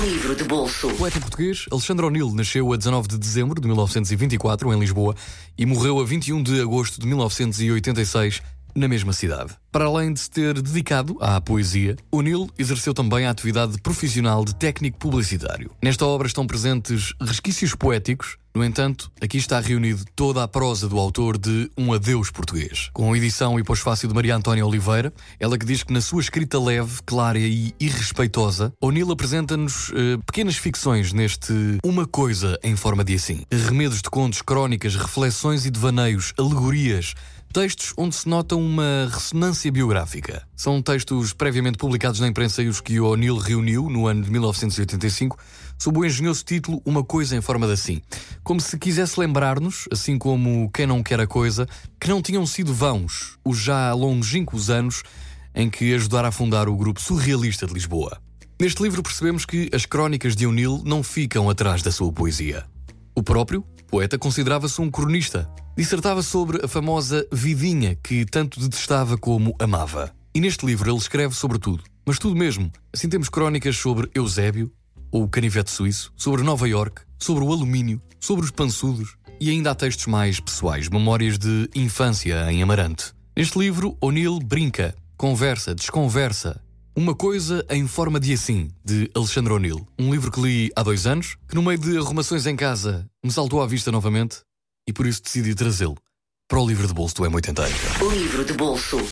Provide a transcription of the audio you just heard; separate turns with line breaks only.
Livro de bolso.
O poeta português Alexandre O'Neill nasceu a 19 de dezembro de 1924 em Lisboa e morreu a 21 de agosto de 1986 na mesma cidade. Para além de se ter dedicado à poesia, O'Neill exerceu também a atividade profissional de técnico publicitário. Nesta obra estão presentes resquícios poéticos, no entanto, aqui está reunido toda a prosa do autor de Um Adeus Português, com edição e pós-fácil de Maria Antónia Oliveira, ela que diz que na sua escrita leve, clara e irrespeitosa, O'Neill apresenta-nos eh, pequenas ficções neste Uma Coisa em forma de assim. Remedos de contos, crónicas, reflexões e devaneios, alegorias, Textos onde se nota uma ressonância biográfica. São textos previamente publicados na imprensa e os que O'Neill reuniu no ano de 1985 sob o engenhoso título Uma Coisa em Forma de Assim. Como se quisesse lembrar-nos, assim como quem não quer a coisa, que não tinham sido vãos os já longínquos anos em que ajudara a fundar o grupo surrealista de Lisboa. Neste livro percebemos que as crónicas de O'Neill não ficam atrás da sua poesia. O próprio, poeta, considerava-se um cronista, dissertava sobre a famosa vidinha que tanto detestava como amava. E neste livro ele escreve sobre tudo, mas tudo mesmo. Assim temos crónicas sobre Eusébio, ou o canivete suíço, sobre Nova York, sobre o alumínio, sobre os pançudos e ainda há textos mais pessoais, memórias de infância em Amarante. Neste livro, O'Neill brinca, conversa, desconversa. Uma coisa em forma de assim, de Alexandre O'Neill. Um livro que li há dois anos, que no meio de arrumações em casa me saltou à vista novamente e por isso decidi trazê-lo para o livro de bolso do M80.
Livro de bolso.